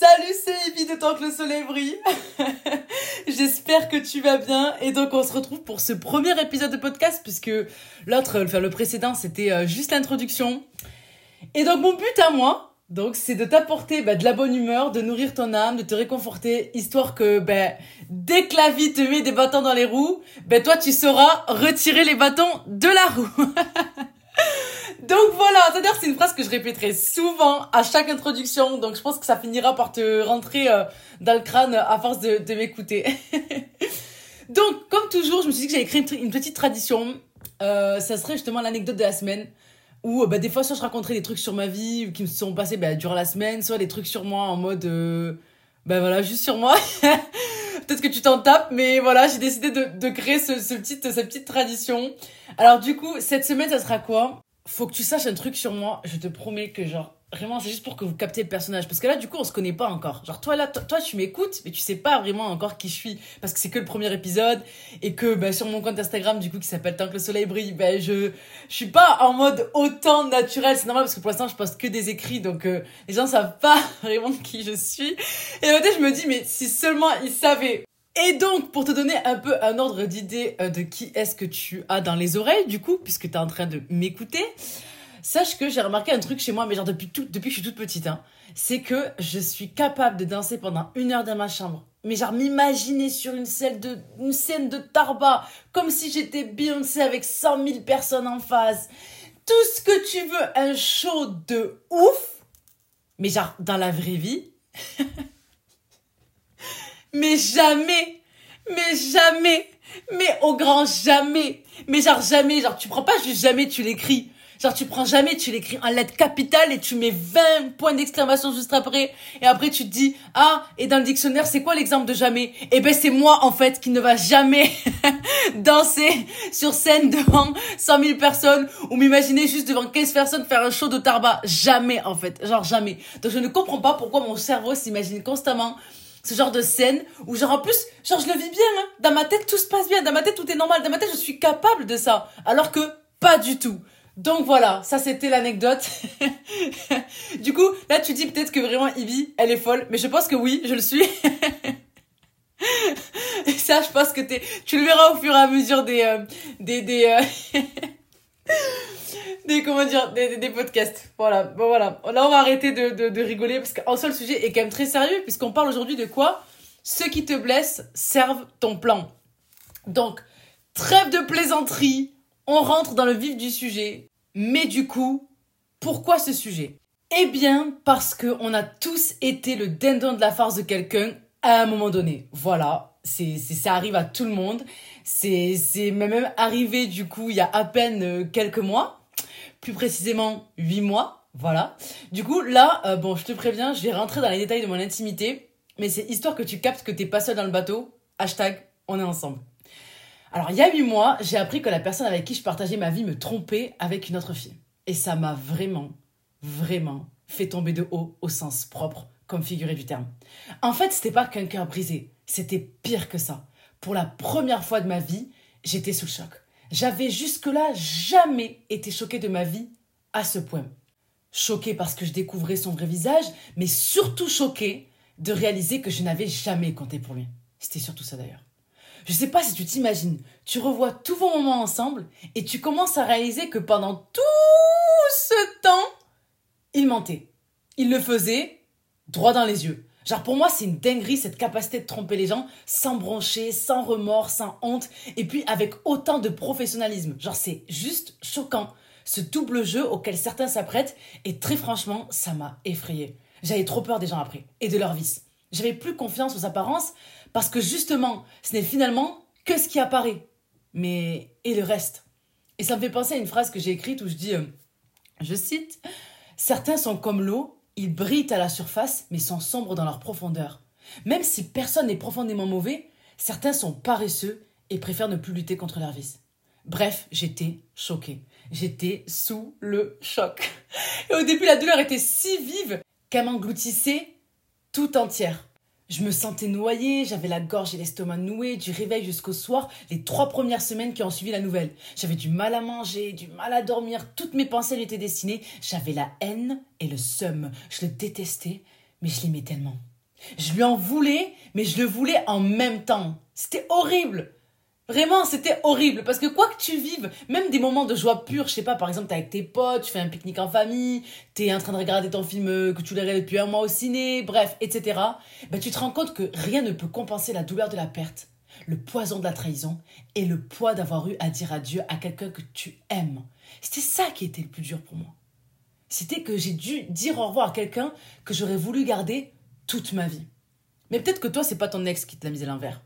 Salut, c'est Evie de Tant que le soleil brille. J'espère que tu vas bien. Et donc, on se retrouve pour ce premier épisode de podcast, puisque l'autre, enfin, le précédent, c'était euh, juste l'introduction. Et donc, mon but à moi, donc, c'est de t'apporter bah, de la bonne humeur, de nourrir ton âme, de te réconforter, histoire que bah, dès que la vie te met des bâtons dans les roues, bah, toi, tu sauras retirer les bâtons de la roue. Donc voilà, c'est-à-dire c'est une phrase que je répéterai souvent à chaque introduction, donc je pense que ça finira par te rentrer euh, dans le crâne à force de, m'écouter. donc comme toujours, je me suis dit que j'allais créer une, petite tradition. Euh, ça serait justement l'anecdote de la semaine où bah, des fois soit je raconterai des trucs sur ma vie qui me sont passés bah, durant la semaine, soit des trucs sur moi en mode euh, bah voilà juste sur moi. Peut-être que tu t'en tapes, mais voilà j'ai décidé de, de créer ce, ce petit, cette petite tradition. Alors du coup cette semaine ça sera quoi? Faut que tu saches un truc sur moi. Je te promets que, genre, vraiment, c'est juste pour que vous captez le personnage. Parce que là, du coup, on se connaît pas encore. Genre, toi, là, toi, tu m'écoutes, mais tu sais pas vraiment encore qui je suis. Parce que c'est que le premier épisode. Et que, bah, sur mon compte Instagram, du coup, qui s'appelle Tant que le soleil brille, bah, je, je suis pas en mode autant naturel. C'est normal parce que pour l'instant, je poste que des écrits. Donc, euh, les gens savent pas vraiment qui je suis. Et en fait, je me dis, mais si seulement ils savaient et donc, pour te donner un peu un ordre d'idée euh, de qui est-ce que tu as dans les oreilles, du coup, puisque tu es en train de m'écouter, sache que j'ai remarqué un truc chez moi, mais genre depuis, tout, depuis que je suis toute petite, hein, c'est que je suis capable de danser pendant une heure dans ma chambre. Mais genre m'imaginer sur une scène de, une scène de Tarba, comme si j'étais Beyoncé avec 100 000 personnes en face. Tout ce que tu veux, un show de ouf, mais genre dans la vraie vie. Mais jamais, mais jamais, mais au grand jamais. Mais genre jamais, genre tu prends pas juste jamais, tu l'écris. Genre tu prends jamais, tu l'écris en lettres capitales et tu mets 20 points d'exclamation juste après. Et après tu te dis, ah, et dans le dictionnaire, c'est quoi l'exemple de jamais? Eh ben c'est moi en fait qui ne va jamais danser sur scène devant 100 000 personnes ou m'imaginer juste devant 15 personnes faire un show de tarba. Jamais en fait, genre jamais. Donc je ne comprends pas pourquoi mon cerveau s'imagine constamment ce genre de scène où genre en plus genre je le vis bien hein. dans ma tête tout se passe bien dans ma tête tout est normal dans ma tête je suis capable de ça alors que pas du tout donc voilà ça c'était l'anecdote. Du coup là tu dis peut-être que vraiment Ivy elle est folle mais je pense que oui je le suis. Et ça je pense que t'es tu le verras au fur et à mesure des euh, des des euh, des comment dire des, des, podcasts. Voilà bon voilà. Là on va arrêter de, de, de rigoler parce qu'un seul sujet est quand même très sérieux puisqu'on parle aujourd'hui de quoi? Ceux qui te blessent servent ton plan. Donc trêve de plaisanterie on rentre dans le vif du sujet. Mais du coup pourquoi ce sujet? Eh bien parce que on a tous été le dindon de la farce de quelqu'un à un moment donné. Voilà c'est ça arrive à tout le monde. C'est c'est même arrivé du coup il y a à peine euh, quelques mois. Plus précisément 8 mois, voilà. Du coup, là, euh, bon, je te préviens, je vais rentrer dans les détails de mon intimité, mais c'est histoire que tu captes que t'es pas seul dans le bateau, hashtag, on est ensemble. Alors, il y a 8 mois, j'ai appris que la personne avec qui je partageais ma vie me trompait avec une autre fille. Et ça m'a vraiment, vraiment fait tomber de haut au sens propre, comme figuré du terme. En fait, c'était pas qu'un cœur brisé, c'était pire que ça. Pour la première fois de ma vie, j'étais sous le choc. J'avais jusque-là jamais été choquée de ma vie à ce point. Choquée parce que je découvrais son vrai visage, mais surtout choquée de réaliser que je n'avais jamais compté pour lui. C'était surtout ça d'ailleurs. Je sais pas si tu t'imagines, tu revois tous vos moments ensemble et tu commences à réaliser que pendant tout ce temps, il mentait. Il le faisait droit dans les yeux. Genre pour moi c'est une dinguerie cette capacité de tromper les gens sans broncher, sans remords, sans honte et puis avec autant de professionnalisme. Genre c'est juste choquant ce double jeu auquel certains s'apprêtent et très franchement ça m'a effrayé. J'avais trop peur des gens après et de leur vice. J'avais plus confiance aux apparences parce que justement ce n'est finalement que ce qui apparaît. Mais et le reste Et ça me fait penser à une phrase que j'ai écrite où je dis, euh, je cite, Certains sont comme l'eau ils brillent à la surface, mais sont sombres dans leur profondeur. Même si personne n'est profondément mauvais, certains sont paresseux et préfèrent ne plus lutter contre leur vice. Bref, j'étais choquée. J'étais sous le choc. Et au début, la douleur était si vive qu'elle m'engloutissait tout entière. Je me sentais noyée, j'avais la gorge et l'estomac noués, du réveil jusqu'au soir, les trois premières semaines qui ont suivi la nouvelle. J'avais du mal à manger, du mal à dormir, toutes mes pensées lui étaient destinées. J'avais la haine et le seum. Je le détestais, mais je l'aimais tellement. Je lui en voulais, mais je le voulais en même temps. C'était horrible. Vraiment, c'était horrible. Parce que quoi que tu vives, même des moments de joie pure, je sais pas, par exemple, t'es avec tes potes, tu fais un pique-nique en famille, t'es en train de regarder ton film euh, que tu l'as depuis un mois au ciné, bref, etc. Ben, tu te rends compte que rien ne peut compenser la douleur de la perte, le poison de la trahison et le poids d'avoir eu à dire adieu à quelqu'un que tu aimes. C'était ça qui était le plus dur pour moi. C'était que j'ai dû dire au revoir à quelqu'un que j'aurais voulu garder toute ma vie. Mais peut-être que toi, c'est pas ton ex qui te l'a mis à l'envers.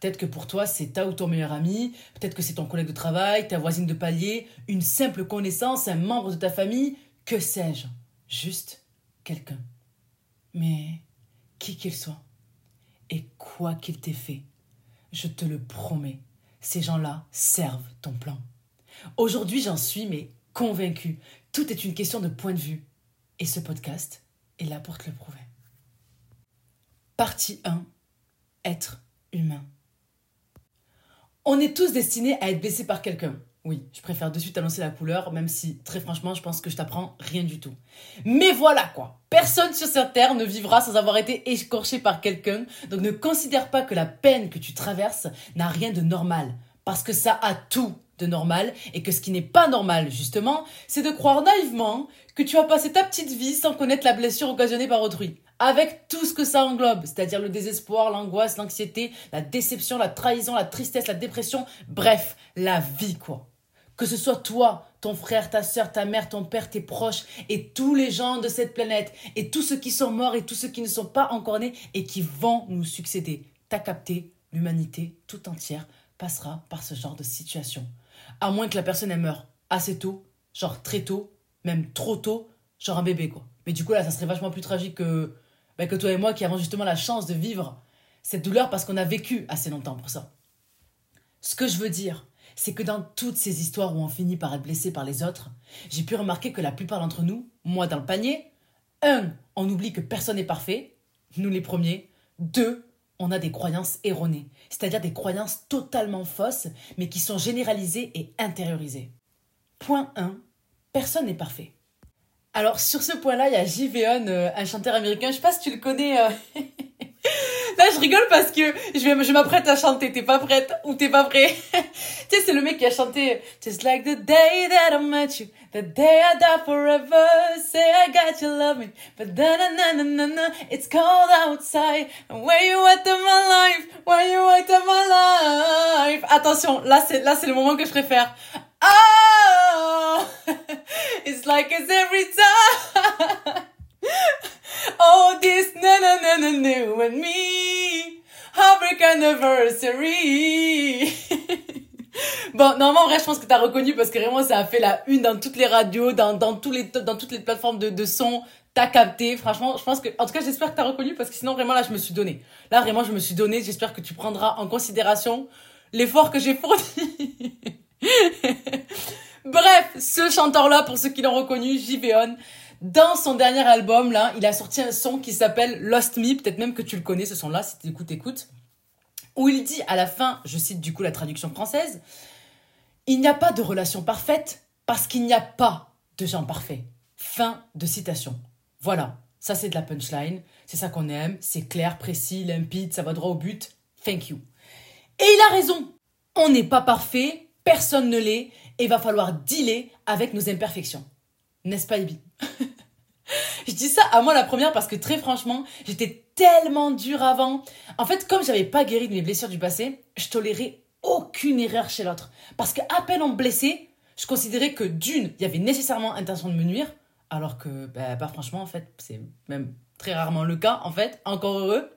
Peut-être que pour toi, c'est ta ou ton meilleur ami, peut-être que c'est ton collègue de travail, ta voisine de palier, une simple connaissance, un membre de ta famille, que sais-je? Juste quelqu'un. Mais qui qu'il soit, et quoi qu'il t'ait fait, je te le promets, ces gens-là servent ton plan. Aujourd'hui, j'en suis mais convaincu. Tout est une question de point de vue. Et ce podcast est là pour te le prouver. Partie 1. Être humain. On est tous destinés à être blessés par quelqu'un. Oui, je préfère de suite annoncer la couleur, même si, très franchement, je pense que je t'apprends rien du tout. Mais voilà quoi. Personne sur cette terre ne vivra sans avoir été écorché par quelqu'un, donc ne considère pas que la peine que tu traverses n'a rien de normal, parce que ça a tout de normal, et que ce qui n'est pas normal, justement, c'est de croire naïvement que tu as passé ta petite vie sans connaître la blessure occasionnée par autrui avec tout ce que ça englobe, c'est-à-dire le désespoir, l'angoisse, l'anxiété, la déception, la trahison, la tristesse, la dépression, bref, la vie quoi. Que ce soit toi, ton frère, ta soeur, ta mère, ton père, tes proches et tous les gens de cette planète et tous ceux qui sont morts et tous ceux qui ne sont pas encore nés et qui vont nous succéder. T'as capté, l'humanité tout entière passera par ce genre de situation. À moins que la personne ait meure assez tôt, genre très tôt, même trop tôt, genre un bébé quoi. Mais du coup là, ça serait vachement plus tragique que ben, que toi et moi qui avons justement la chance de vivre cette douleur parce qu'on a vécu assez longtemps pour ça. Ce que je veux dire, c'est que dans toutes ces histoires où on finit par être blessé par les autres, j'ai pu remarquer que la plupart d'entre nous, moi dans le panier, un, on oublie que personne n'est parfait, nous les premiers, deux, on a des croyances erronées, c'est-à-dire des croyances totalement fausses, mais qui sont généralisées et intériorisées. Point 1. Personne n'est parfait. Alors sur ce point-là, il y a Jiveon, euh, un chanteur américain. Je sais pas si tu le connais. Euh. Là, je rigole parce que je, m'apprête à chanter. T'es pas prête ou t'es pas prêt? Tu sais, c'est le mec qui a chanté Just like the day that I met you, the day I die forever. Say I got you, love me, but then na na na na, it's cold outside. Where you at in my life? Where you at in my life? Attention, là c'est là c'est le moment que je préfère. Oh, it's like it's every time. oh, this na na na na new and me. Heartbreak anniversary. bon, normalement, en vrai, je pense que t'as reconnu parce que vraiment, ça a fait la une dans toutes les radios, dans, dans, tous les, dans toutes les plateformes de, de son. T'as capté, franchement, je pense que, en tout cas, j'espère que t'as reconnu parce que sinon, vraiment, là, je me suis donné. Là, vraiment, je me suis donné. J'espère que tu prendras en considération l'effort que j'ai fourni. Bref, ce chanteur-là, pour ceux qui l'ont reconnu, Jiveon, dans son dernier album, là, il a sorti un son qui s'appelle Lost Me, peut-être même que tu le connais, ce son-là, si tu écoutes, écoute, où il dit à la fin, je cite du coup la traduction française, il n'y a pas de relation parfaite parce qu'il n'y a pas de gens parfaits. Fin de citation. Voilà, ça c'est de la punchline, c'est ça qu'on aime, c'est clair, précis, limpide, ça va droit au but. Thank you. Et il a raison. On n'est pas parfait, personne ne l'est, et va falloir dealer avec nos imperfections. N'est-ce pas, Ibi Je dis ça à moi la première parce que très franchement, j'étais tellement dure avant. En fait, comme j'avais pas guéri de mes blessures du passé, je tolérais aucune erreur chez l'autre. Parce qu'à peine on me blessait, je considérais que d'une, il y avait nécessairement intention de me nuire, alors que, bah, pas franchement, en fait, c'est même très rarement le cas, en fait, encore heureux.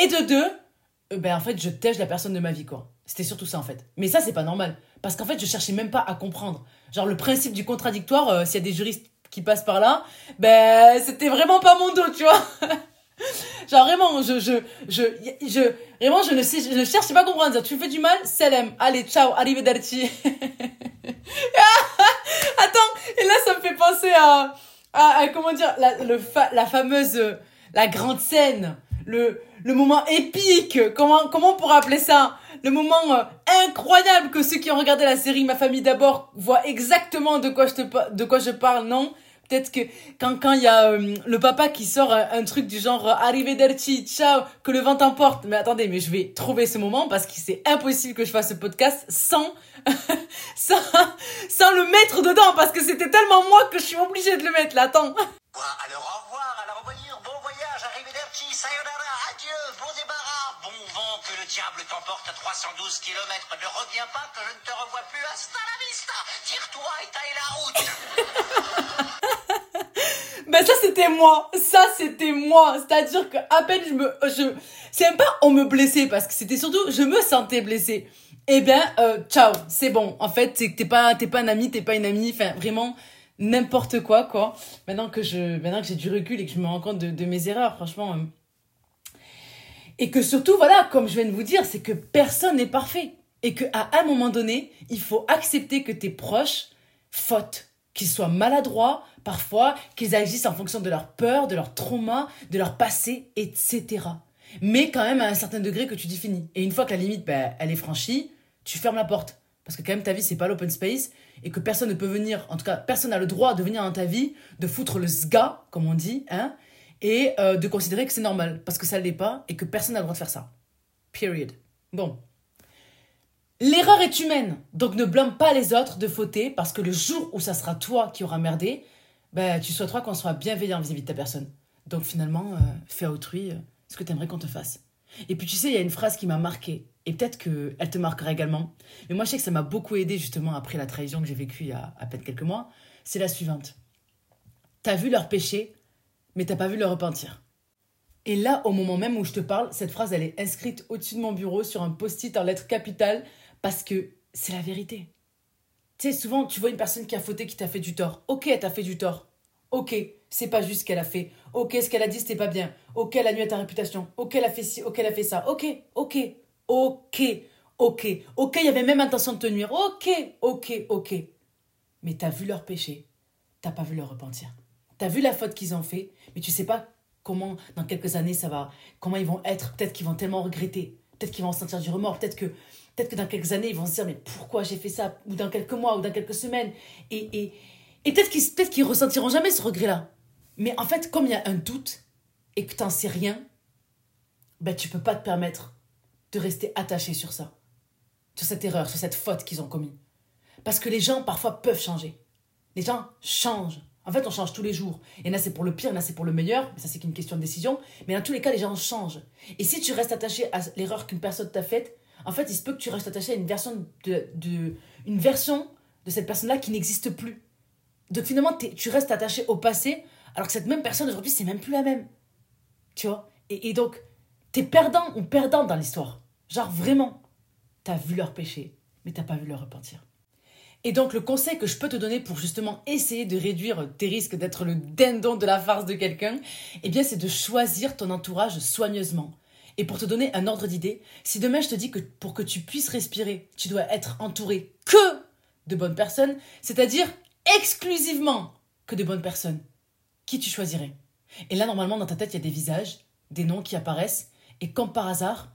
Et de deux, ben, en fait, je tèche la personne de ma vie, quoi. C'était surtout ça, en fait. Mais ça, c'est pas normal. Parce qu'en fait, je cherchais même pas à comprendre. Genre, le principe du contradictoire, euh, s'il y a des juristes qui passent par là, ben, c'était vraiment pas mon dos, tu vois. Genre, vraiment, je, je, je, je, vraiment, je ne sais, je ne cherche pas à comprendre. Dire, tu fais du mal, salam. Allez, ciao, arrivederci. Attends, et là, ça me fait penser à, à, comment dire, la, le la fameuse, la grande scène, le, le moment épique, comment, comment on pourrait appeler ça? le moment euh, incroyable que ceux qui ont regardé la série Ma famille d'abord voient exactement de quoi je te de quoi je parle, non? Peut-être que quand quand il y a euh, le papa qui sort un, truc du genre euh, arrivederci, ciao, que le vent t'emporte. Mais attendez, mais je vais trouver ce moment parce que c'est impossible que je fasse ce podcast sans sans sans le mettre dedans parce que c'était tellement moi que je suis obligée de le mettre là. Attends. Alors au revoir, adieu, bon débarras, bon vent, que le diable t'emporte à 312 km, ne reviens pas que je ne te revois plus, hasta la vista, tire-toi et taille la route. Ben ça c'était moi, ça c'était moi. C'est-à-dire que à peine je me, je, c'est pas on me blessait parce que c'était surtout je me sentais blessée. Eh bien, euh, ciao, c'est bon. En fait, t'es pas, t'es pas un ami, t'es pas une amie. Enfin, vraiment n'importe quoi quoi. Maintenant que je, j'ai du recul et que je me rends compte de, mes erreurs, franchement. Euh. Et que surtout, voilà, comme je viens de vous dire, c'est que personne n'est parfait et que à un moment donné, il faut accepter que tes proches fautent, qu'ils soient maladroits, parfois qu'ils agissent en fonction de leur peur, de leur trauma, de leur passé, etc. Mais quand même à un certain degré que tu définis. Et une fois que la limite, ben, elle est franchie, tu fermes la porte. Parce que quand même ta vie, c'est pas l'open space et que personne ne peut venir, en tout cas, personne n'a le droit de venir dans ta vie, de foutre le sga, comme on dit, hein, et euh, de considérer que c'est normal, parce que ça ne l'est pas et que personne n'a le droit de faire ça. Period. Bon. L'erreur est humaine, donc ne blâme pas les autres de fauter, parce que le jour où ça sera toi qui aura merdé, ben, tu souhaiteras qu'on soit bienveillant vis-à-vis de ta personne. Donc finalement, euh, fais à autrui euh, ce que tu aimerais qu'on te fasse. Et puis tu sais, il y a une phrase qui m'a marqué, et peut-être qu'elle te marquera également. Mais moi, je sais que ça m'a beaucoup aidé justement après la trahison que j'ai vécue il y a à peine quelques mois. C'est la suivante. T'as vu leur péché, mais t'as pas vu leur repentir. Et là, au moment même où je te parle, cette phrase, elle est inscrite au-dessus de mon bureau sur un post-it en lettres capitales parce que c'est la vérité. Tu sais, souvent, tu vois une personne qui a fauté, qui t'a fait du tort. Ok, elle t'a fait du tort. Ok, c'est pas juste ce qu'elle a fait. Ok, ce qu'elle a dit, c'était pas bien. Ok, elle a nuit à ta réputation. Ok, elle a fait ci, ok, elle a fait ça. Ok, ok, ok, ok. Ok, il y avait même intention de te nuire. Ok, ok, ok. Mais t'as vu leur péché. T'as pas vu leur repentir. T'as vu la faute qu'ils ont fait, mais tu sais pas comment, dans quelques années, ça va. Comment ils vont être. Peut-être qu'ils vont tellement regretter. Peut-être qu'ils vont sentir du remords. Peut-être que peut-être que dans quelques années, ils vont se dire, mais pourquoi j'ai fait ça? Ou dans quelques mois, ou dans quelques semaines. Et, et, et peut-être qu'ils peut ressentiront jamais ce regret-là. Mais en fait, comme il y a un doute et que tu n'en sais rien, ben tu peux pas te permettre de rester attaché sur ça, sur cette erreur, sur cette faute qu'ils ont commis. Parce que les gens parfois peuvent changer. Les gens changent. En fait, on change tous les jours. Et là, c'est pour le pire, là, c'est pour le meilleur. Mais ça, c'est qu'une question de décision. Mais dans tous les cas, les gens changent. Et si tu restes attaché à l'erreur qu'une personne t'a faite, en fait, il se peut que tu restes attaché à une version de, une version de cette personne-là qui n'existe plus. Donc finalement, tu restes attaché au passé, alors que cette même personne aujourd'hui, c'est même plus la même. Tu vois? Et, donc, t'es perdant ou perdante dans l'histoire. Genre vraiment, t'as vu leur péché, mais t'as pas vu leur repentir. Et donc, le conseil que je peux te donner pour justement essayer de réduire tes risques d'être le dindon de la farce de quelqu'un, eh bien, c'est de choisir ton entourage soigneusement. Et pour te donner un ordre d'idée, si demain je te dis que pour que tu puisses respirer, tu dois être entouré que de bonnes personnes, c'est-à-dire exclusivement que de bonnes personnes, qui tu choisirais? Et là, normalement, dans ta tête, il y a des visages, des noms qui apparaissent, et comme par hasard,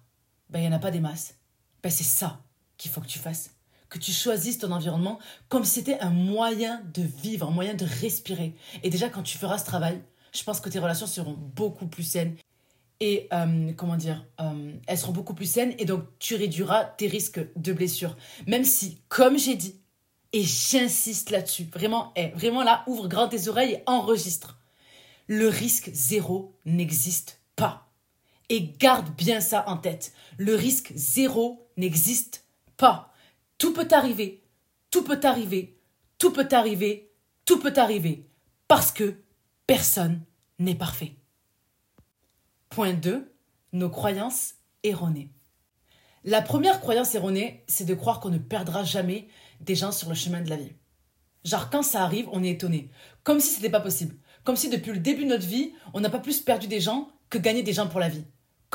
ben, il n'y en a pas des masses. Ben, c'est ça qu'il faut que tu fasses. Que tu choisisses ton environnement comme si c'était un moyen de vivre, un moyen de respirer. Et déjà, quand tu feras ce travail, je pense que tes relations seront beaucoup plus saines. Et euh, comment dire, euh, elles seront beaucoup plus saines et donc tu réduiras tes risques de blessure. Même si, comme j'ai dit, et j'insiste là-dessus. Vraiment, eh, vraiment là, ouvre grand tes oreilles et enregistre. Le risque zéro n'existe pas. Et garde bien ça en tête. Le risque zéro n'existe pas. Tout peut arriver. Tout peut arriver. Tout peut arriver. Tout peut arriver. Parce que personne n'est parfait. Point 2. Nos croyances erronées. La première croyance erronée, c'est de croire qu'on ne perdra jamais des gens sur le chemin de la vie. Genre, quand ça arrive, on est étonné. Comme si c'était pas possible. Comme si depuis le début de notre vie, on n'a pas plus perdu des gens que gagné des gens pour la vie.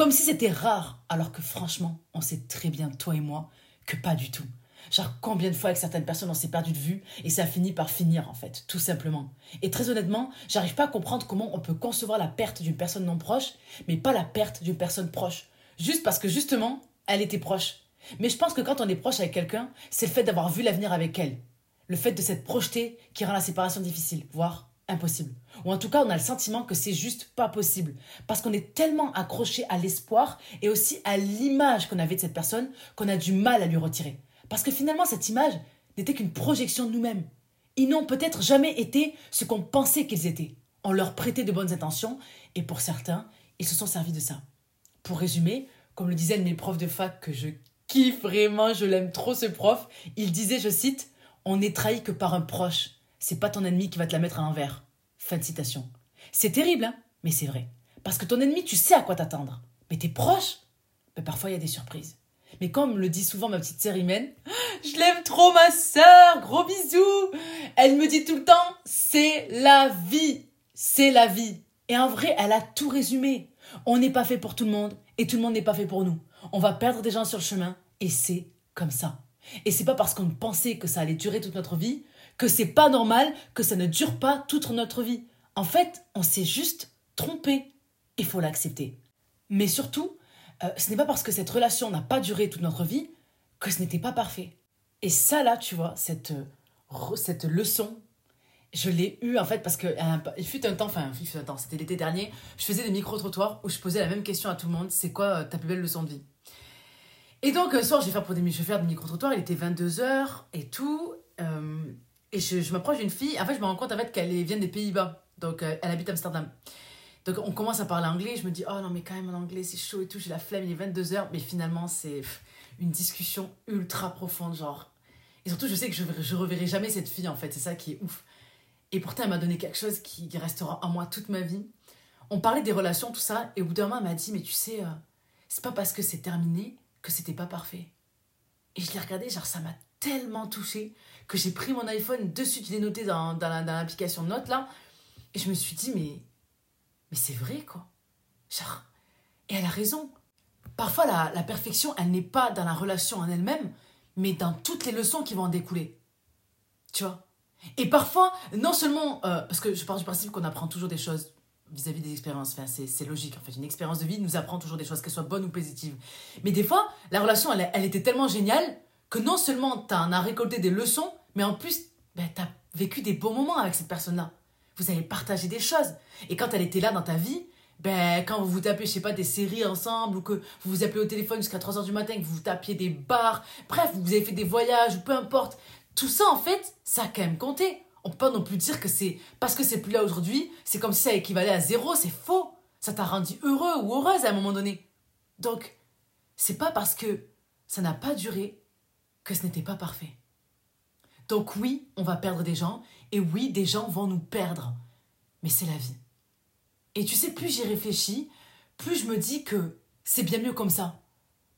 Comme si c'était rare, alors que franchement, on sait très bien, toi et moi, que pas du tout. Genre, combien de fois avec certaines personnes on s'est perdu de vue et ça finit par finir, en fait, tout simplement. Et très honnêtement, j'arrive pas à comprendre comment on peut concevoir la perte d'une personne non proche, mais pas la perte d'une personne proche. Juste parce que justement, elle était proche. Mais je pense que quand on est proche avec quelqu'un, c'est le fait d'avoir vu l'avenir avec elle. Le fait de s'être projeté qui rend la séparation difficile, voire impossible. Ou en tout cas, on a le sentiment que c'est juste pas possible. Parce qu'on est tellement accroché à l'espoir et aussi à l'image qu'on avait de cette personne qu'on a du mal à lui retirer. Parce que finalement, cette image n'était qu'une projection de nous-mêmes. Ils n'ont peut-être jamais été ce qu'on pensait qu'ils étaient. On leur prêtait de bonnes intentions et pour certains, ils se sont servis de ça. Pour résumer, comme le disaient mes profs de fac que je kiffe vraiment, je l'aime trop ce prof, il disait, je cite, On n'est trahi que par un proche. C'est pas ton ennemi qui va te la mettre à l'envers. Fin de citation. C'est terrible, hein mais c'est vrai. Parce que ton ennemi, tu sais à quoi t'attendre. Mais tes proches, ben parfois il y a des surprises. Mais comme le dit souvent ma petite sœur Imen, je l'aime trop ma sœur, gros bisous. Elle me dit tout le temps, c'est la vie, c'est la vie. Et en vrai, elle a tout résumé. On n'est pas fait pour tout le monde et tout le monde n'est pas fait pour nous. On va perdre des gens sur le chemin et c'est comme ça. Et c'est pas parce qu'on pensait que ça allait durer toute notre vie que c'est pas normal que ça ne dure pas toute notre vie. En fait, on s'est juste trompé. Il faut l'accepter. Mais surtout, euh, ce n'est pas parce que cette relation n'a pas duré toute notre vie que ce n'était pas parfait. Et ça là, tu vois, cette, euh, cette leçon, je l'ai eue en fait parce que il fut un temps, enfin il fut un temps, c'était l'été dernier, je faisais des micro-trottoirs où je posais la même question à tout le monde, c'est quoi euh, ta plus belle leçon de vie? Et donc un soir, je vais faire, pour des, je vais micro-trottoirs, il était 22h et tout, et je, m'approche d'une fille, en fait je me rends compte en fait qu'elle vient des Pays-Bas, donc elle habite Amsterdam. Donc on commence à parler anglais, je me dis, oh non, mais quand même en anglais, c'est chaud et tout, j'ai la flemme, il est 22h, mais finalement, c'est une discussion ultra profonde, genre. Et surtout, je sais que je, je reverrai jamais cette fille, en fait, c'est ça qui est ouf. Et pourtant, elle m'a donné quelque chose qui, restera en moi toute ma vie. On parlait des relations, tout ça, et au bout d'un moment, elle m'a dit, mais tu sais, euh, c'est pas parce que c'est terminé que c'était pas parfait. Et je l'ai regardé, genre, ça m'a tellement touché que j'ai pris mon iPhone, dessus, je l'ai noté dans, dans l'application Note, là, et je me suis dit, mais mais c'est vrai, quoi. Genre, et elle a raison. Parfois, la, la perfection, elle n'est pas dans la relation en elle-même, mais dans toutes les leçons qui vont en découler. Tu vois? Et parfois, non seulement, euh, parce que je pars du principe qu'on apprend toujours des choses vis-à-vis des expériences, enfin, c'est logique, en fait, une expérience de vie nous apprend toujours des choses, qu'elles soient bonnes ou positives. Mais des fois, la relation, elle, elle était tellement géniale que non seulement tu en as récolté des leçons, mais en plus, ben, tu as vécu des beaux moments avec cette personne-là vous avez partagé des choses. Et quand elle était là dans ta vie, ben, quand vous vous tapez, je sais pas, des séries ensemble, ou que vous vous appelez au téléphone jusqu'à 3h du matin, que vous vous tapiez des bars, bref, vous avez fait des voyages, ou peu importe. Tout ça, en fait, ça a quand même compté. On peut pas non plus dire que c'est parce que c'est plus là aujourd'hui, c'est comme si ça équivalait à zéro, c'est faux. Ça t'a rendu heureux ou heureuse à un moment donné. Donc, c'est pas parce que ça n'a pas duré que ce n'était pas parfait. Donc oui, on va perdre des gens, et oui, des gens vont nous perdre. Mais c'est la vie. Et tu sais, plus j'y réfléchis, plus je me dis que c'est bien mieux comme ça.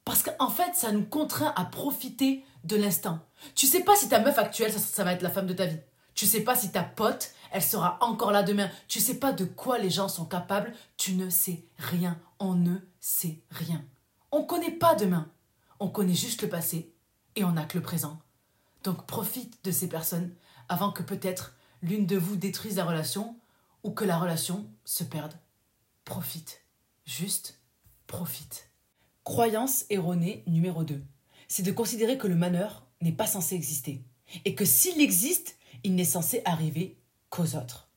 Parce qu'en fait, ça nous contraint à profiter de l'instant. Tu sais pas si ta meuf actuelle, ça, va être la femme de ta vie. Tu sais pas si ta pote, elle sera encore là demain. Tu sais pas de quoi les gens sont capables. Tu ne sais rien. On ne sait rien. On connaît pas demain. On connaît juste le passé et on n'a que le présent. Donc profite de ces personnes avant que peut-être l'une de vous détruise la relation ou que la relation se perde. Profite. Juste profite. Croyance erronée numéro 2. C'est de considérer que le malheur n'est pas censé exister. Et que s'il existe, il n'est censé arriver qu'aux autres.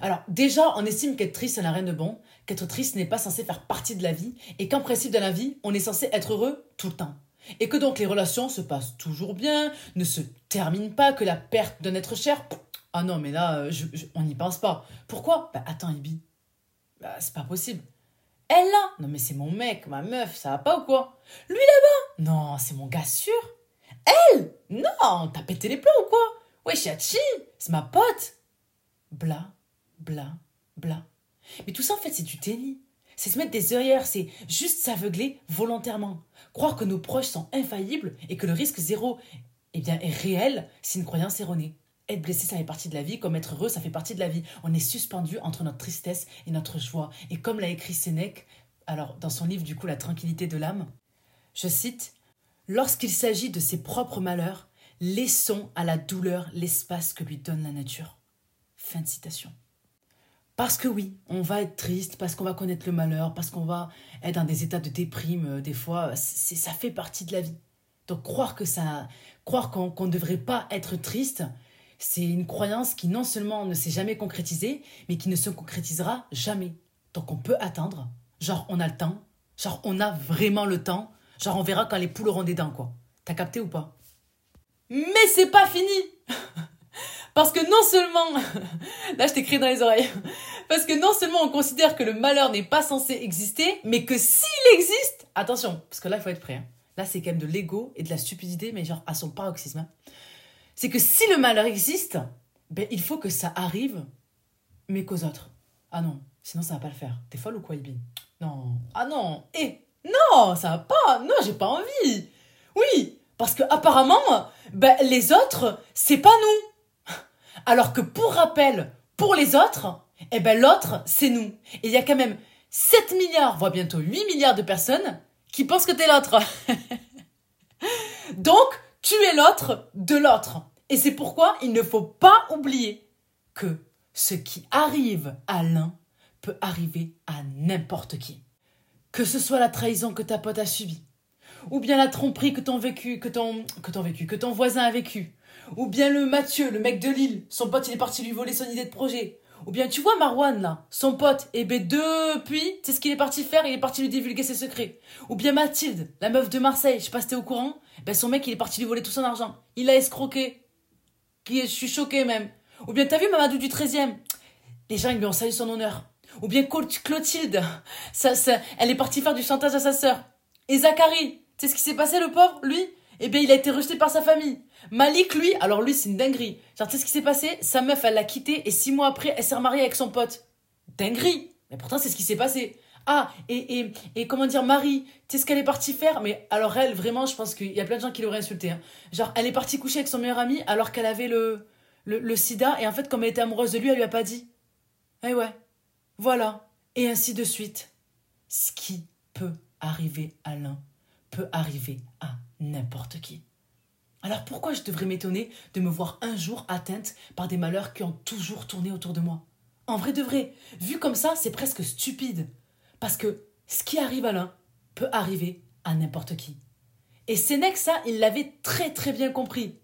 Alors déjà, on estime qu'être triste, n'a rien de bon, qu'être triste n'est pas censé faire partie de la vie, et qu'en principe de la vie, on est censé être heureux tout le temps. Et que donc les relations se passent toujours bien, ne se terminent pas, que la perte d'un être cher, ah non, mais là, euh, on n'y pense pas. Pourquoi? Bah attends, Ibi, bah, c'est pas possible. Elle là? Non mais c'est mon mec, ma meuf, ça va pas ou quoi? Lui là-bas? Non, c'est mon gars sûr. Elle? Non, t'as pété les plombs ou quoi? Ouais, Chiachi, c'est ma pote. Bla, bla, bla. Mais tout ça en fait c'est du tennis c'est se mettre des œillères, c'est juste s'aveugler volontairement. Croire que nos proches sont infaillibles et que le risque zéro eh bien, est réel, c'est une croyance erronée. Être blessé, ça fait partie de la vie, comme être heureux, ça fait partie de la vie. On est suspendu entre notre tristesse et notre joie. Et comme l'a écrit Sénèque, alors dans son livre du coup La tranquillité de l'âme, je cite Lorsqu'il s'agit de ses propres malheurs, laissons à la douleur l'espace que lui donne la nature. Fin de citation. Parce que oui, on va être triste, parce qu'on va connaître le malheur, parce qu'on va être dans des états de déprime, euh, des fois, c'est, ça fait partie de la vie. Donc croire que ça, croire qu'on ne devrait pas être triste, c'est une croyance qui non seulement ne s'est jamais concrétisée, mais qui ne se concrétisera jamais. Donc on peut attendre, genre on a le temps, genre on a vraiment le temps, genre on verra quand les poules auront des dents, quoi. T'as capté ou pas? Mais c'est pas fini Parce que non seulement... Là je t'ai crié dans les oreilles. Parce que non seulement on considère que le malheur n'est pas censé exister, mais que s'il existe... Attention, parce que là il faut être prêt. Hein. Là c'est quand même de l'ego et de la stupidité, mais genre à son paroxysme. Hein c'est que si le malheur existe, ben, il faut que ça arrive, mais qu'aux autres. Ah non, sinon ça va pas le faire. T'es folle ou quoi, Ibi? Non. Ah non. Eh, non, ça va pas. Non, j'ai pas envie. Oui, parce que apparemment, ben, les autres, c'est pas nous. Alors que pour rappel, pour les autres, eh ben l'autre, c'est nous. Et il y a quand même 7 milliards, voire bientôt 8 milliards de personnes qui pensent que t'es l'autre. Donc, tu es l'autre de l'autre. Et c'est pourquoi il ne faut pas oublier que ce qui arrive à l'un peut arriver à n'importe qui. Que ce soit la trahison que ta pote a subie, ou bien la tromperie que ton que ton voisin a vécu, ou bien le Mathieu, le mec de Lille, son pote il est parti lui voler son idée de projet, ou bien tu vois Marwan là, son pote, et ben depuis, c'est ce qu'il est parti faire, il est parti lui divulguer ses secrets. Ou bien Mathilde, la meuf de Marseille, je sais pas si t'es au courant, ben son mec il est parti lui voler tout son argent. Il a escroqué je suis choquée même. Ou bien, t'as vu Mamadou du 13e Les gens, ils lui ont salué son honneur. Ou bien Clotilde, ça, ça, elle est partie faire du chantage à sa sœur. Et Zachary, tu sais ce qui s'est passé le pauvre, lui? Eh bien, il a été rejeté par sa famille. Malik, lui, alors lui, c'est une dinguerie. Genre, tu sais ce qui s'est passé? Sa meuf, elle l'a quitté et six mois après, elle s'est remariée avec son pote. Dinguerie Mais pourtant, c'est ce qui s'est passé. Ah, et, et, et comment dire, Marie, tu sais ce qu'elle est partie faire? Mais alors elle, vraiment, je pense qu'il y a plein de gens qui l'auraient insulté. Hein. Genre, elle est partie coucher avec son meilleur ami alors qu'elle avait le, le, sida, et en fait, comme elle était amoureuse de lui, elle lui a pas dit. Eh ouais, voilà. Et ainsi de suite. Ce qui peut arriver à l'un peut arriver à n'importe qui. Alors pourquoi je devrais m'étonner de me voir un jour atteinte par des malheurs qui ont toujours tourné autour de moi? En vrai de vrai, vu comme ça, c'est presque stupide. Parce que ce qui arrive à l'un peut arriver à n'importe qui. Et Sénèque, ça, il l'avait très très bien compris.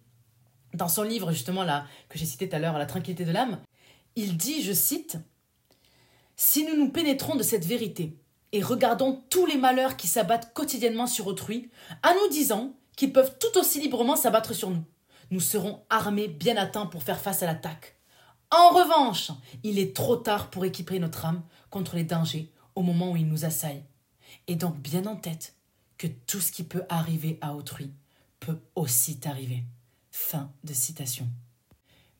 Dans son livre, justement, là, que j'ai cité tout à l'heure, La tranquillité de l'âme, il dit, je cite, Si nous nous pénétrons de cette vérité et regardons tous les malheurs qui s'abattent quotidiennement sur autrui, à nous disant qu'ils peuvent tout aussi librement s'abattre sur nous, nous serons armés bien temps pour faire face à l'attaque. En revanche, il est trop tard pour équiper notre âme contre les dangers au moment où il nous assaille. Et donc bien en tête que tout ce qui peut arriver à autrui peut aussi t'arriver. Fin de citation.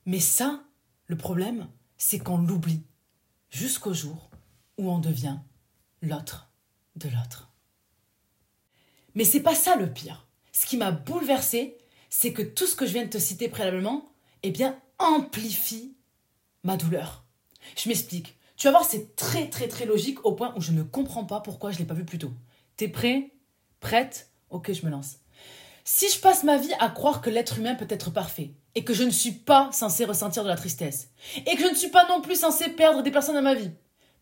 Mais ça, le problème, c'est qu'on l'oublie jusqu'au jour où on devient l'autre de l'autre. Mais c'est pas ça le pire. Ce qui m'a bouleversé, c'est que tout ce que je viens de te citer préalablement, eh bien, amplifie ma douleur. Je m'explique. Tu vas voir, c'est très très très logique au point où je ne comprends pas pourquoi je ne l'ai pas vu plus tôt. T'es prêt? Prête? Ok, je me lance. Si je passe ma vie à croire que l'être humain peut être parfait, et que je ne suis pas censé ressentir de la tristesse, et que je ne suis pas non plus censé perdre des personnes dans ma vie,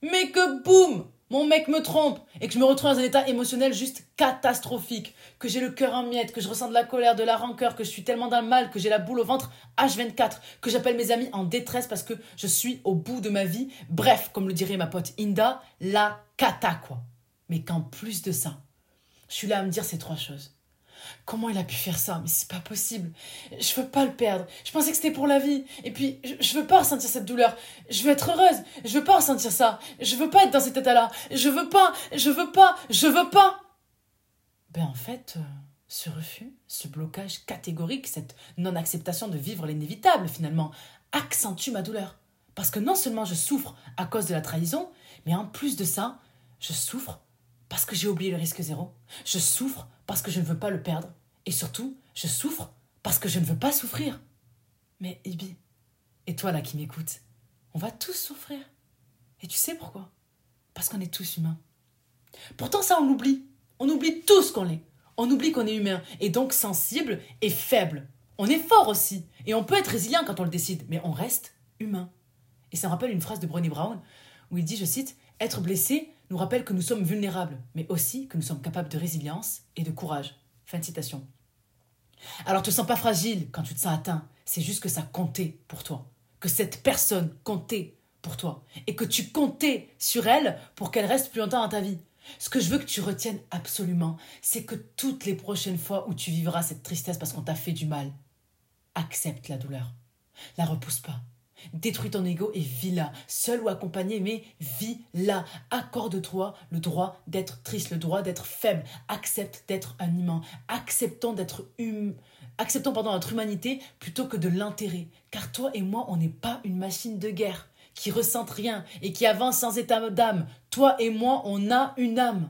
mais que boum mon mec me trompe et que je me retrouve dans un état émotionnel juste catastrophique, que j'ai le cœur en miettes, que je ressens de la colère, de la rancœur, que je suis tellement dans le mal, que j'ai la boule au ventre H24, que j'appelle mes amis en détresse parce que je suis au bout de ma vie. Bref, comme le dirait ma pote Inda, la cata quoi. Mais qu'en plus de ça, je suis là à me dire ces trois choses. Comment il a pu faire ça? Mais c'est pas possible. Je veux pas le perdre. Je pensais que c'était pour la vie. Et puis, je, je, veux pas ressentir cette douleur. Je veux être heureuse. Je veux pas ressentir ça. Je veux pas être dans cet état-là. Je veux pas. Je veux pas. Je veux pas. Ben en fait, euh, ce refus, ce blocage catégorique, cette non-acceptation de vivre l'inévitable finalement, accentue ma douleur. Parce que non seulement je souffre à cause de la trahison, mais en plus de ça, je souffre parce que j'ai oublié le risque zéro. Je souffre parce que je ne veux pas le perdre. Et surtout, je souffre parce que je ne veux pas souffrir. Mais Ibi, et toi là qui m'écoutes, on va tous souffrir. Et tu sais pourquoi? Parce qu'on est tous humains. Pourtant ça, on l'oublie. On oublie tous qu'on l'est. On oublie qu'on est humain et donc sensible et faible. On est fort aussi. Et on peut être résilient quand on le décide, mais on reste humain. Et ça me rappelle une phrase de Brené Brown où il dit, je cite, Être blessé nous rappelle que nous sommes vulnérables, mais aussi que nous sommes capables de résilience et de courage. Fin de citation. Alors te sens pas fragile quand tu te sens atteint. c'est juste que ça comptait pour toi. Que cette personne comptait pour toi. Et que tu comptais sur elle pour qu'elle reste plus longtemps dans ta vie. Ce que je veux que tu retiennes absolument, c'est que toutes les prochaines fois où tu vivras cette tristesse parce qu'on t'a fait du mal, accepte la douleur. La repousse pas. Détruis ton ego et vis-la, seul ou accompagné, mais vis-la. Accorde-toi le droit d'être triste, le droit d'être faible. Accepte d'être animant. Acceptons d'être hum... Acceptons pardon, notre humanité plutôt que de l'intérêt. Car toi et moi, on n'est pas une machine de guerre qui ressente rien et qui avance sans état d'âme. Toi et moi, on a une âme.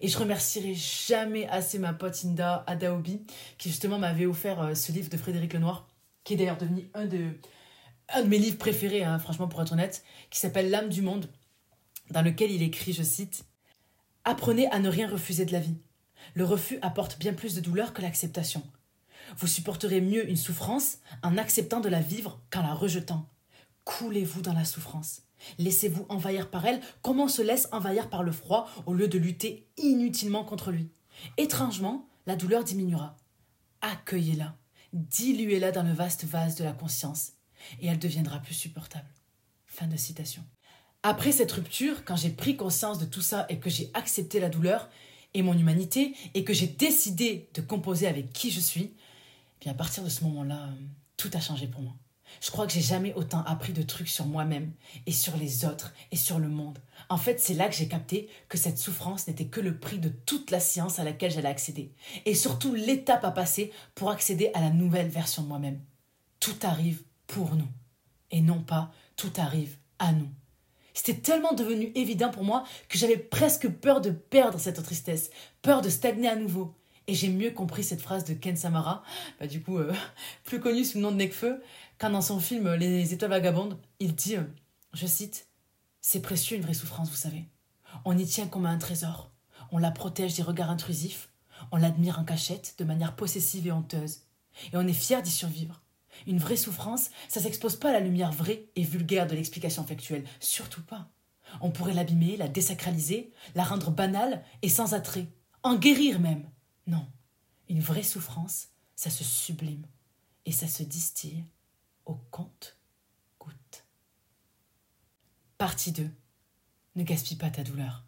Et je remercierai jamais assez ma pote Inda Adaobi, qui justement m'avait offert euh, ce livre de Frédéric Lenoir, qui est d'ailleurs devenu un de, un de mes livres préférés, hein, franchement pour être honnête, qui s'appelle L'âme du monde, dans lequel il écrit, je cite, Apprenez à ne rien refuser de la vie. Le refus apporte bien plus de douleur que l'acceptation. Vous supporterez mieux une souffrance en acceptant de la vivre qu'en la rejetant. Coulez-vous dans la souffrance. Laissez-vous envahir par elle comme on se laisse envahir par le froid au lieu de lutter inutilement contre lui. Étrangement, la douleur diminuera. Accueillez-la, diluez-la dans le vaste vase de la conscience, et elle deviendra plus supportable. Fin de citation. Après cette rupture, quand j'ai pris conscience de tout ça et que j'ai accepté la douleur et mon humanité et que j'ai décidé de composer avec qui je suis, eh bien à partir de ce moment-là, tout a changé pour moi. Je crois que j'ai jamais autant appris de trucs sur moi-même et sur les autres et sur le monde. En fait, c'est là que j'ai capté que cette souffrance n'était que le prix de toute la science à laquelle j'allais accéder. Et surtout l'étape à passer pour accéder à la nouvelle version de moi-même. Tout arrive pour nous. Et non pas tout arrive à nous. C'était tellement devenu évident pour moi que j'avais presque peur de perdre cette tristesse, peur de stagner à nouveau. Et j'ai mieux compris cette phrase de Ken Samara, bah du coup euh, plus connu sous le nom de Nekfeu, quand dans son film Les étoiles vagabondes, il dit, euh, je cite, C'est précieux une vraie souffrance, vous savez. On y tient comme à un trésor. On la protège des regards intrusifs. On l'admire en cachette, de manière possessive et honteuse. Et on est fier d'y survivre. Une vraie souffrance, ça s'expose pas à la lumière vraie et vulgaire de l'explication factuelle. Surtout pas. On pourrait l'abîmer, la désacraliser, la rendre banale et sans attrait. En guérir même. Non. Une vraie souffrance, ça se sublime. Et ça se distille au compte-goutte. Partie 2. Ne gaspille pas ta douleur.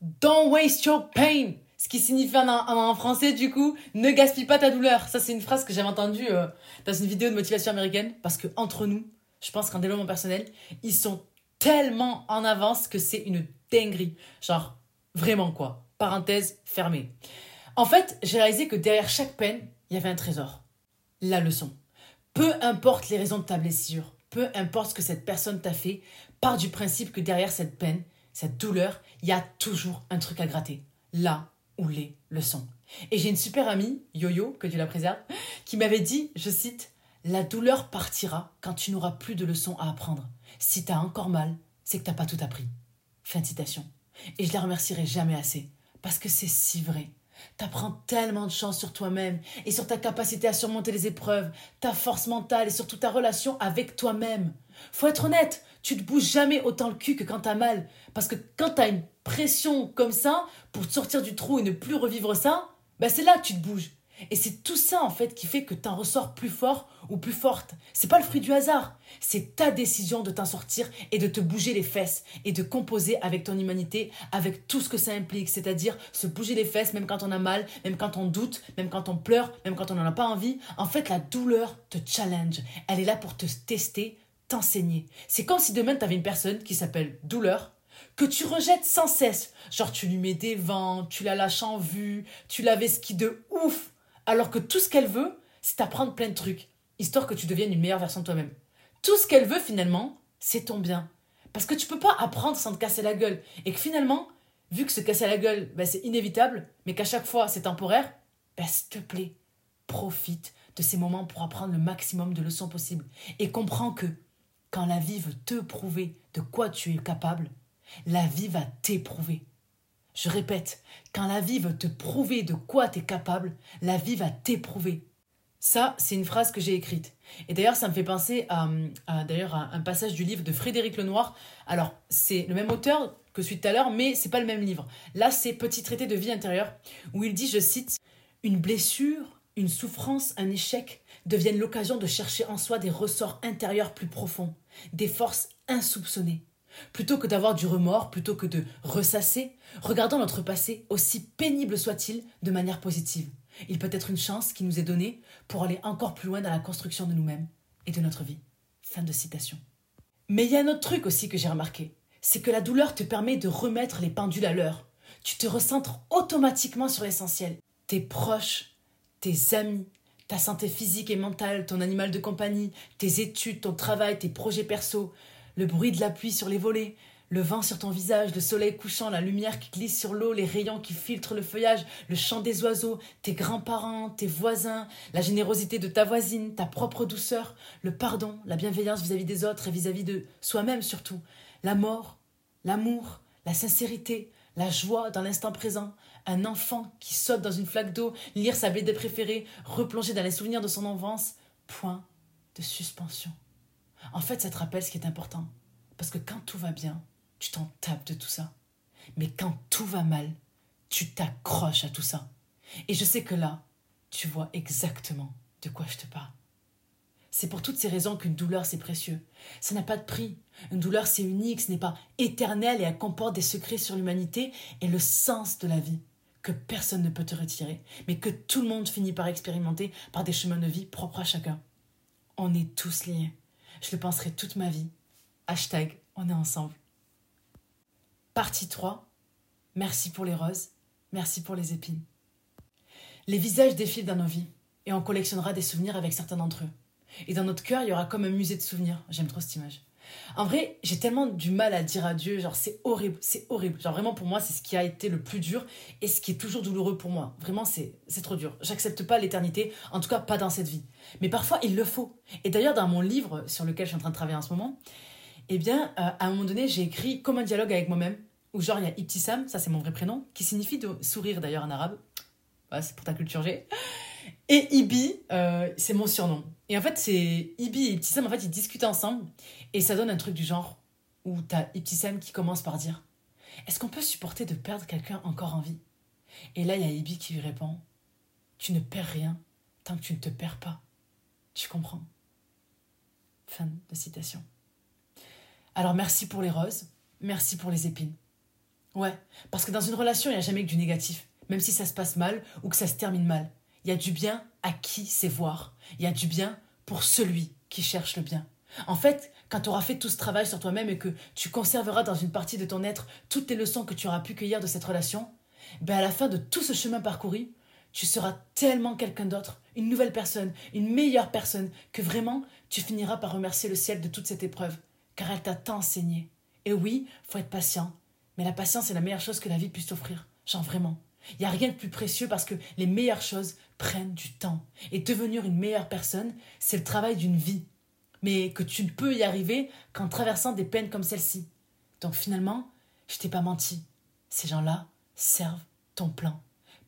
Don't waste your pain. Ce qui signifie en, français, du coup, ne gaspille pas ta douleur. Ça, c'est une phrase que j'avais entendue euh, dans une vidéo de motivation américaine. Parce que entre nous, je pense qu'en développement personnel, ils sont tellement en avance que c'est une dinguerie. Genre, vraiment quoi. Parenthèse fermée. En fait, j'ai réalisé que derrière chaque peine, il y avait un trésor. La leçon. Peu importe les raisons de ta blessure, peu importe ce que cette personne t'a fait, part du principe que derrière cette peine, cette douleur, il y a toujours un truc à gratter. Là où les leçons. Et j'ai une super amie, Yo-Yo, que Dieu la préserve, qui m'avait dit, je cite, La douleur partira quand tu n'auras plus de leçons à apprendre. Si t'as encore mal, c'est que t'as pas tout appris. Fin de citation. Et je la remercierai jamais assez, parce que c'est si vrai. T'apprends tellement de chance sur toi-même et sur ta capacité à surmonter les épreuves, ta force mentale et surtout ta relation avec toi-même. Faut être honnête, tu te bouges jamais autant le cul que quand t'as mal. Parce que quand t'as une pression comme ça, pour te sortir du trou et ne plus revivre ça, ben c'est là que tu te bouges. Et c'est tout ça en fait qui fait que t'en ressors plus fort ou plus forte. C'est pas le fruit du hasard, c'est ta décision de t'en sortir et de te bouger les fesses et de composer avec ton humanité, avec tout ce que ça implique, c'est-à-dire se bouger les fesses même quand on a mal, même quand on doute, même quand on pleure, même quand on n'en a pas envie. En fait, la douleur te challenge. Elle est là pour te tester, t'enseigner. C'est comme si demain t'avais une personne qui s'appelle douleur que tu rejettes sans cesse. Genre tu lui mets des vents, tu la lâches en vue, tu la vesquis de ouf alors que tout ce qu'elle veut, c'est apprendre plein de trucs, histoire que tu deviennes une meilleure version de toi-même. Tout ce qu'elle veut finalement, c'est ton bien. Parce que tu peux pas apprendre sans te casser la gueule. Et que finalement, vu que se casser la gueule, ben, c'est inévitable, mais qu'à chaque fois c'est temporaire, ben, s'il te plaît, profite de ces moments pour apprendre le maximum de leçons possibles. Et comprends que quand la vie veut te prouver de quoi tu es capable, la vie va t'éprouver. Je répète, quand la vie veut te prouver de quoi tu es capable, la vie va t'éprouver. Ça, c'est une phrase que j'ai écrite. Et d'ailleurs, ça me fait penser à, d'ailleurs un passage du livre de Frédéric Lenoir. Alors, c'est le même auteur que celui de tout à l'heure, mais c'est pas le même livre. Là, c'est Petit traité de vie intérieure, où il dit, je cite, Une blessure, une souffrance, un échec deviennent l'occasion de chercher en soi des ressorts intérieurs plus profonds, des forces insoupçonnées. Plutôt que d'avoir du remords, plutôt que de ressasser, regardons notre passé, aussi pénible soit-il, de manière positive. Il peut être une chance qui nous est donnée pour aller encore plus loin dans la construction de nous-mêmes et de notre vie. Fin de citation. Mais il y a un autre truc aussi que j'ai remarqué, c'est que la douleur te permet de remettre les pendules à l'heure. Tu te recentres automatiquement sur l'essentiel. Tes proches, tes amis, ta santé physique et mentale, ton animal de compagnie, tes études, ton travail, tes projets perso, le bruit de la pluie sur les volets, le vent sur ton visage, le soleil couchant, la lumière qui glisse sur l'eau, les rayons qui filtrent le feuillage, le chant des oiseaux, tes grands-parents, tes voisins, la générosité de ta voisine, ta propre douceur, le pardon, la bienveillance vis-à-vis des autres et vis-à-vis de soi-même surtout, la mort, l'amour, la sincérité, la joie dans l'instant présent, un enfant qui saute dans une flaque d'eau, lire sa BD préférée, replonger dans les souvenirs de son enfance, point de suspension. En fait, ça te rappelle ce qui est important. Parce que quand tout va bien, tu t'en tapes de tout ça. Mais quand tout va mal, tu t'accroches à tout ça. Et je sais que là, tu vois exactement de quoi je te parle. C'est pour toutes ces raisons qu'une douleur, c'est précieux. Ça n'a pas de prix. Une douleur, c'est unique, ce n'est pas éternel et elle comporte des secrets sur l'humanité et le sens de la vie que personne ne peut te retirer, mais que tout le monde finit par expérimenter par des chemins de vie propres à chacun. On est tous liés. Je le penserai toute ma vie. Hashtag, on est ensemble. Partie 3. Merci pour les roses, merci pour les épines. Les visages défilent dans nos vies, et on collectionnera des souvenirs avec certains d'entre eux. Et dans notre cœur, il y aura comme un musée de souvenirs. J'aime trop cette image. En vrai, j'ai tellement du mal à dire adieu, genre c'est horrible, c'est horrible. Genre vraiment pour moi, c'est ce qui a été le plus dur et ce qui est toujours douloureux pour moi. Vraiment, c'est trop dur. J'accepte pas l'éternité, en tout cas pas dans cette vie. Mais parfois, il le faut. Et d'ailleurs, dans mon livre sur lequel je suis en train de travailler en ce moment, eh bien, euh, à un moment donné, j'ai écrit comme un dialogue avec moi-même, où genre il y a Ibtissam, ça c'est mon vrai prénom, qui signifie de sourire d'ailleurs en arabe. c'est pour ta culture G. Et Ibi, euh, c'est mon surnom. Et en fait, c'est Ibi et Ibtissam, en fait, ils discutent ensemble. Et ça donne un truc du genre où t'as Ibtissam qui commence par dire Est-ce qu'on peut supporter de perdre quelqu'un encore en vie? Et là, il y a Ibi qui lui répond Tu ne perds rien tant que tu ne te perds pas. Tu comprends? Fin de citation. Alors merci pour les roses, merci pour les épines. Ouais, parce que dans une relation, il n'y a jamais que du négatif, même si ça se passe mal ou que ça se termine mal. Il y a du bien à qui sait voir. Il y a du bien pour celui qui cherche le bien. En fait, quand tu auras fait tout ce travail sur toi-même et que tu conserveras dans une partie de ton être toutes les leçons que tu auras pu cueillir de cette relation, ben à la fin de tout ce chemin parcouru, tu seras tellement quelqu'un d'autre, une nouvelle personne, une meilleure personne, que vraiment tu finiras par remercier le ciel de toute cette épreuve, car elle t'a tant enseigné. Et oui, faut être patient, mais la patience est la meilleure chose que la vie puisse t'offrir, genre vraiment. Il n'y a rien de plus précieux parce que les meilleures choses prennent du temps. Et devenir une meilleure personne, c'est le travail d'une vie. Mais que tu ne peux y arriver qu'en traversant des peines comme celle-ci. Donc finalement, je t'ai pas menti. Ces gens-là servent ton plan.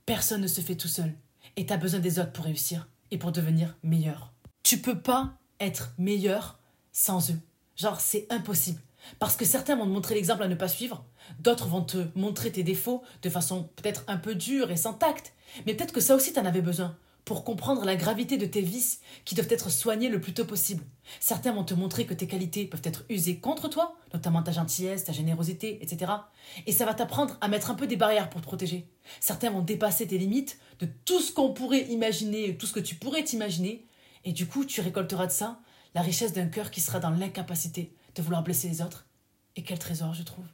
Personne ne se fait tout seul. Et tu as besoin des autres pour réussir et pour devenir meilleur. Tu peux pas être meilleur sans eux. Genre, c'est impossible. Parce que certains vont te montrer l'exemple à ne pas suivre, d'autres vont te montrer tes défauts de façon peut-être un peu dure et sans tact. Mais peut-être que ça aussi t'en avais besoin pour comprendre la gravité de tes vices qui doivent être soignés le plus tôt possible. Certains vont te montrer que tes qualités peuvent être usées contre toi, notamment ta gentillesse, ta générosité, etc. Et ça va t'apprendre à mettre un peu des barrières pour te protéger. Certains vont dépasser tes limites de tout ce qu'on pourrait imaginer, tout ce que tu pourrais t'imaginer, et du coup tu récolteras de ça la richesse d'un cœur qui sera dans l'incapacité de vouloir blesser les autres. Et quel trésor, je trouve.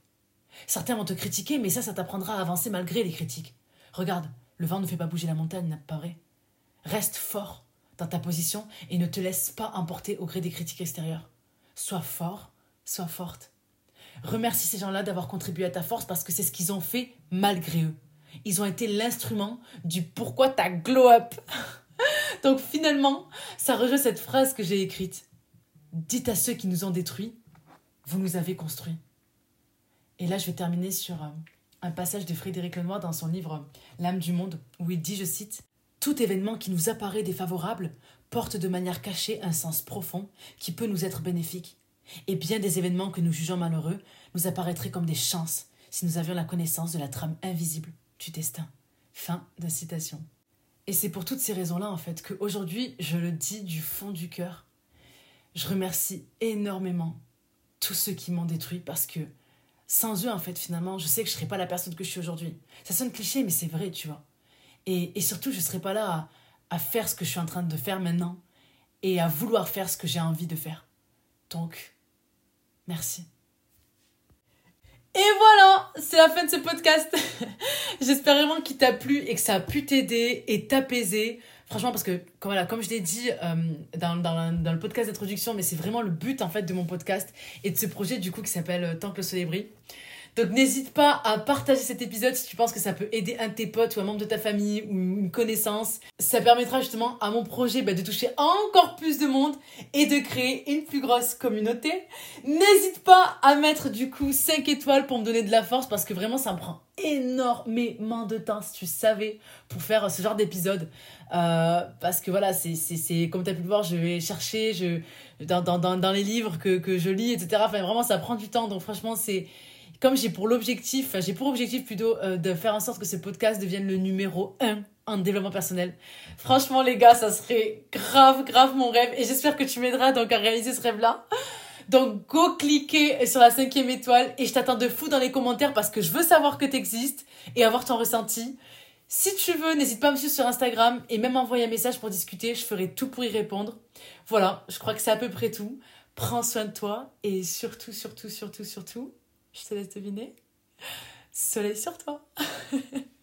Certains vont te critiquer, mais ça, ça t'apprendra à avancer malgré les critiques. Regarde, le vent ne fait pas bouger la montagne, pas vrai? Reste fort dans ta position et ne te laisse pas emporter au gré des critiques extérieures. Sois fort, sois forte. Remercie ces gens-là d'avoir contribué à ta force parce que c'est ce qu'ils ont fait malgré eux. Ils ont été l'instrument du pourquoi t'as glow up. Donc finalement, ça rejoint cette phrase que j'ai écrite. Dites à ceux qui nous ont détruits, vous nous avez construits. Et là, je vais terminer sur euh, un passage de Frédéric Lenoir dans son livre L'âme du monde, où il dit, je cite, Tout événement qui nous apparaît défavorable porte de manière cachée un sens profond qui peut nous être bénéfique. Et bien des événements que nous jugeons malheureux nous apparaîtraient comme des chances si nous avions la connaissance de la trame invisible du destin. Fin de citation. Et c'est pour toutes ces raisons-là, en fait, qu'aujourd'hui, je le dis du fond du cœur. Je remercie énormément tous ceux qui m'ont détruit parce que sans eux, en fait, finalement, je sais que je ne serais pas la personne que je suis aujourd'hui. Ça sonne cliché, mais c'est vrai, tu vois. Et, surtout, je ne serais pas là à, à faire ce que je suis en train de faire maintenant et à vouloir faire ce que j'ai envie de faire. Donc, merci. Et voilà, c'est la fin de ce podcast. J'espère vraiment qu'il t'a plu et que ça a pu t'aider et t'apaiser. Franchement, parce que comme, je l'ai dit euh, dans, le podcast d'introduction, mais c'est vraiment le but en fait de mon podcast et de ce projet du coup qui s'appelle euh, Tant que le soleil brille. Donc n'hésite pas à partager cet épisode si tu penses que ça peut aider un de tes potes ou un membre de ta famille ou une connaissance. Ça permettra justement à mon projet bah, de toucher encore plus de monde et de créer une plus grosse communauté. N'hésite pas à mettre du coup 5 étoiles pour me donner de la force parce que vraiment ça me prend énormément de temps si tu savais pour faire ce genre d'épisode. Euh, parce que voilà, c'est comme tu as pu le voir, je vais chercher je, dans, dans, les livres que, je lis, etc. Enfin vraiment ça prend du temps donc franchement c'est comme j'ai pour l'objectif, j'ai pour objectif plutôt euh, de faire en sorte que ce podcast devienne le numéro 1 en développement personnel. Franchement, les gars, ça serait grave, grave mon rêve. Et j'espère que tu m'aideras donc à réaliser ce rêve-là. Donc, go cliquer sur la cinquième étoile et je t'attends de fou dans les commentaires parce que je veux savoir que tu existes et avoir ton ressenti. Si tu veux, n'hésite pas à me suivre sur Instagram et même envoyer un message pour discuter. Je ferai tout pour y répondre. Voilà, je crois que c'est à peu près tout. Prends soin de toi et surtout, surtout, surtout, surtout, je te laisse deviner. Soleil sur toi.